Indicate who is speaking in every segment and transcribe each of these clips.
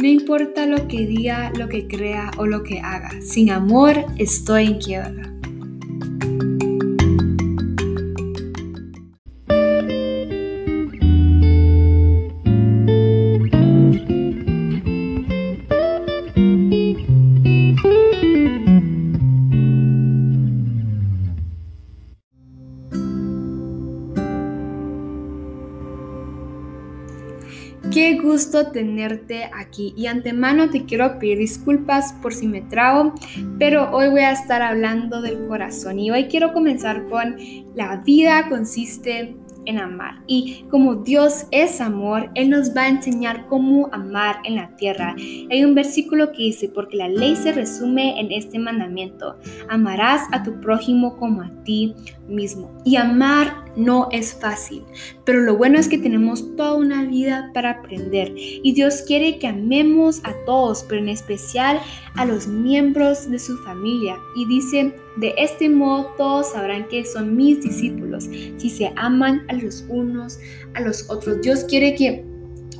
Speaker 1: No importa lo que diga, lo que crea o lo que haga, sin amor estoy en quiebra. Qué gusto tenerte aquí. Y antemano te quiero pedir disculpas por si me trago, pero hoy voy a estar hablando del corazón. Y hoy quiero comenzar con la vida consiste amar. Y como Dios es amor, Él nos va a enseñar cómo amar en la tierra. Hay un versículo que dice, porque la ley se resume en este mandamiento, amarás a tu prójimo como a ti mismo. Y amar no es fácil, pero lo bueno es que tenemos toda una vida para aprender y Dios quiere que amemos a todos, pero en especial a los miembros de su familia. Y dice, de este modo todos sabrán que son mis discípulos, si se aman a los unos a los otros. Dios quiere que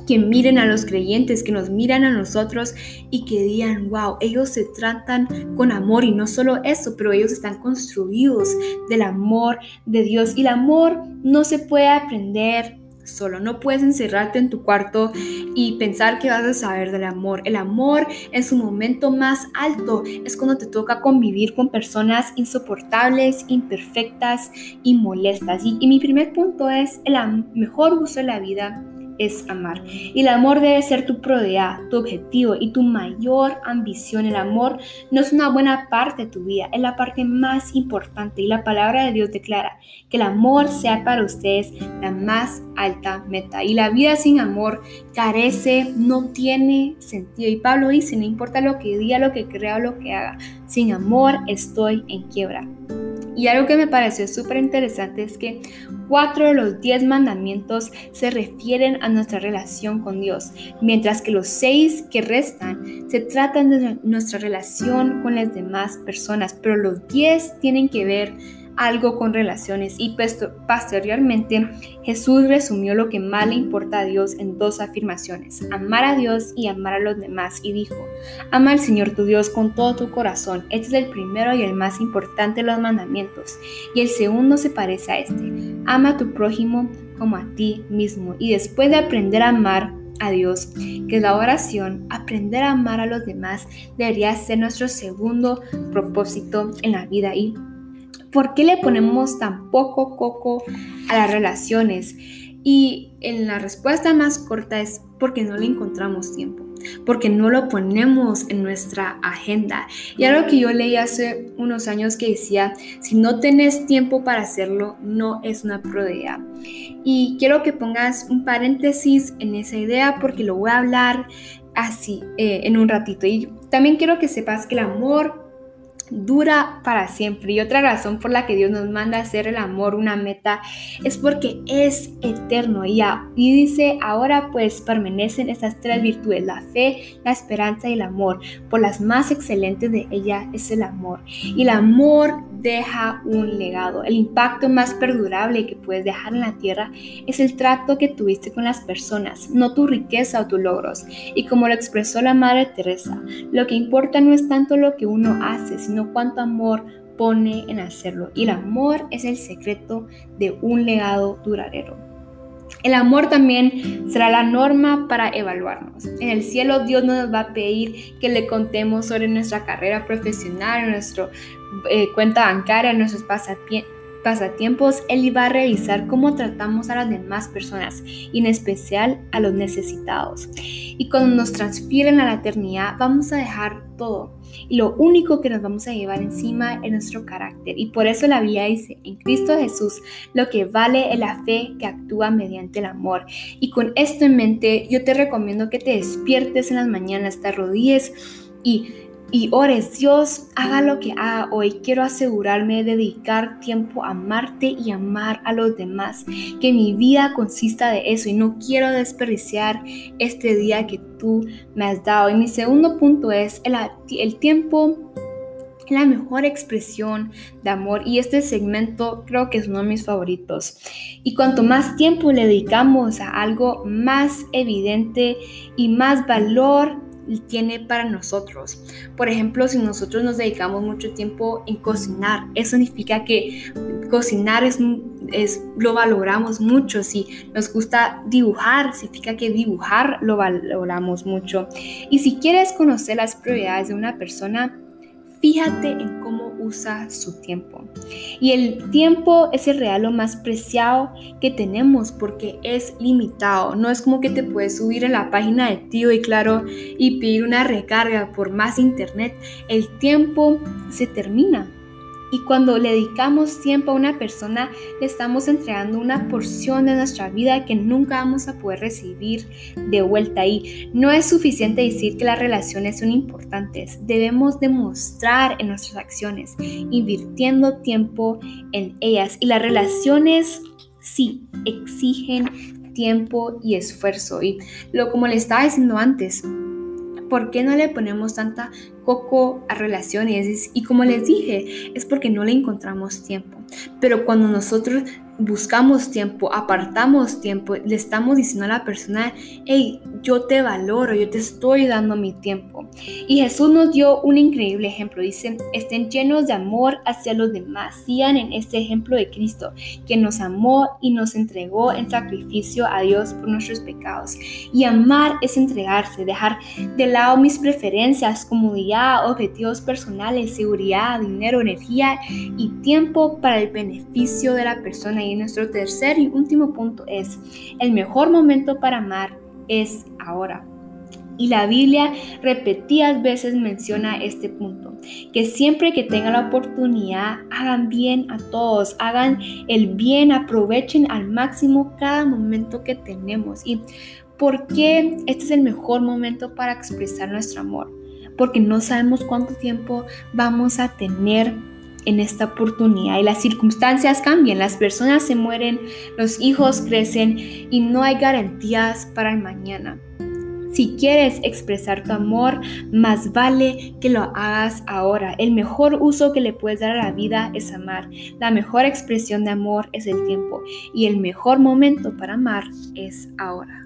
Speaker 1: que miren a los creyentes, que nos miran a nosotros y que digan, wow, ellos se tratan con amor y no solo eso, pero ellos están construidos del amor de Dios. Y el amor no se puede aprender solo. No puedes encerrarte en tu cuarto y pensar que vas a saber del amor. El amor en su momento más alto es cuando te toca convivir con personas insoportables, imperfectas y molestas. Y, y mi primer punto es el mejor uso de la vida es amar. Y el amor debe ser tu prioridad, tu objetivo y tu mayor ambición. El amor no es una buena parte de tu vida, es la parte más importante. Y la palabra de Dios declara que el amor sea para ustedes la más alta meta. Y la vida sin amor carece, no tiene sentido. Y Pablo dice, no importa lo que diga, lo que crea o lo que haga, sin amor estoy en quiebra. Y algo que me pareció súper interesante es que cuatro de los diez mandamientos se refieren a nuestra relación con Dios, mientras que los seis que restan se tratan de nuestra relación con las demás personas, pero los diez tienen que ver algo con relaciones y posteriormente Jesús resumió lo que más le importa a Dios en dos afirmaciones, amar a Dios y amar a los demás y dijo, ama al Señor tu Dios con todo tu corazón, este es el primero y el más importante de los mandamientos y el segundo se parece a este, ama a tu prójimo como a ti mismo y después de aprender a amar a Dios, que la oración, aprender a amar a los demás debería ser nuestro segundo propósito en la vida y ¿Por qué le ponemos tan poco coco a las relaciones? Y en la respuesta más corta es porque no le encontramos tiempo, porque no lo ponemos en nuestra agenda. Y algo que yo leí hace unos años que decía, si no tenés tiempo para hacerlo, no es una prioridad. Y quiero que pongas un paréntesis en esa idea porque lo voy a hablar así eh, en un ratito. Y también quiero que sepas que el amor dura para siempre. Y otra razón por la que Dios nos manda a hacer el amor una meta es porque es eterno. Y, y dice, ahora pues permanecen estas tres virtudes, la fe, la esperanza y el amor. Por las más excelentes de ella es el amor. Y el amor deja un legado. El impacto más perdurable que puedes dejar en la tierra es el trato que tuviste con las personas, no tu riqueza o tus logros. Y como lo expresó la Madre Teresa, lo que importa no es tanto lo que uno hace, sino cuánto amor pone en hacerlo. Y el amor es el secreto de un legado duradero. El amor también será la norma para evaluarnos. En el cielo Dios no nos va a pedir que le contemos sobre nuestra carrera profesional, nuestra eh, cuenta bancaria, nuestros pasatiempos. Él va a revisar cómo tratamos a las demás personas y en especial a los necesitados. Y cuando nos transfieren a la eternidad vamos a dejar todo y lo único que nos vamos a llevar encima es nuestro carácter. Y por eso la Biblia dice, en Cristo Jesús lo que vale es la fe que actúa mediante el amor. Y con esto en mente, yo te recomiendo que te despiertes en las mañanas, te arrodilles y y ores, Dios, haga lo que haga hoy. Quiero asegurarme de dedicar tiempo a amarte y amar a los demás. Que mi vida consista de eso y no quiero desperdiciar este día que tú me has dado. Y mi segundo punto es el, el tiempo la mejor expresión de amor y este segmento creo que es uno de mis favoritos. Y cuanto más tiempo le dedicamos a algo, más evidente y más valor tiene para nosotros. Por ejemplo, si nosotros nos dedicamos mucho tiempo en cocinar, eso significa que cocinar es, es, lo valoramos mucho. Si nos gusta dibujar, significa que dibujar lo valoramos mucho. Y si quieres conocer las prioridades de una persona, fíjate en cómo usa su tiempo. Y el tiempo es el regalo más preciado que tenemos porque es limitado. No es como que te puedes subir en la página de tío y claro y pedir una recarga por más internet. El tiempo se termina. Y cuando le dedicamos tiempo a una persona, le estamos entregando una porción de nuestra vida que nunca vamos a poder recibir de vuelta. Y no es suficiente decir que las relaciones son importantes. Debemos demostrar en nuestras acciones, invirtiendo tiempo en ellas. Y las relaciones, sí, exigen tiempo y esfuerzo. Y lo como le estaba diciendo antes, ¿por qué no le ponemos tanta coco a relaciones? Y como les dije, es porque no le encontramos tiempo. Pero cuando nosotros buscamos tiempo, apartamos tiempo, le estamos diciendo a la persona, hey, yo te valoro, yo te estoy dando mi tiempo. Y Jesús nos dio un increíble ejemplo. Dice, estén llenos de amor hacia los demás. Sigan en este ejemplo de Cristo, que nos amó y nos entregó en sacrificio a Dios por nuestros pecados. Y amar es entregarse, dejar de lado mis preferencias, comodidad, objetivos personales, seguridad, dinero, energía y tiempo para el beneficio de la persona. Y nuestro tercer y último punto es, el mejor momento para amar es ahora. Y la Biblia repetidas veces menciona este punto, que siempre que tengan la oportunidad, hagan bien a todos, hagan el bien, aprovechen al máximo cada momento que tenemos. ¿Y por qué este es el mejor momento para expresar nuestro amor? Porque no sabemos cuánto tiempo vamos a tener en esta oportunidad y las circunstancias cambian, las personas se mueren, los hijos crecen y no hay garantías para el mañana. Si quieres expresar tu amor, más vale que lo hagas ahora. El mejor uso que le puedes dar a la vida es amar. La mejor expresión de amor es el tiempo y el mejor momento para amar es ahora.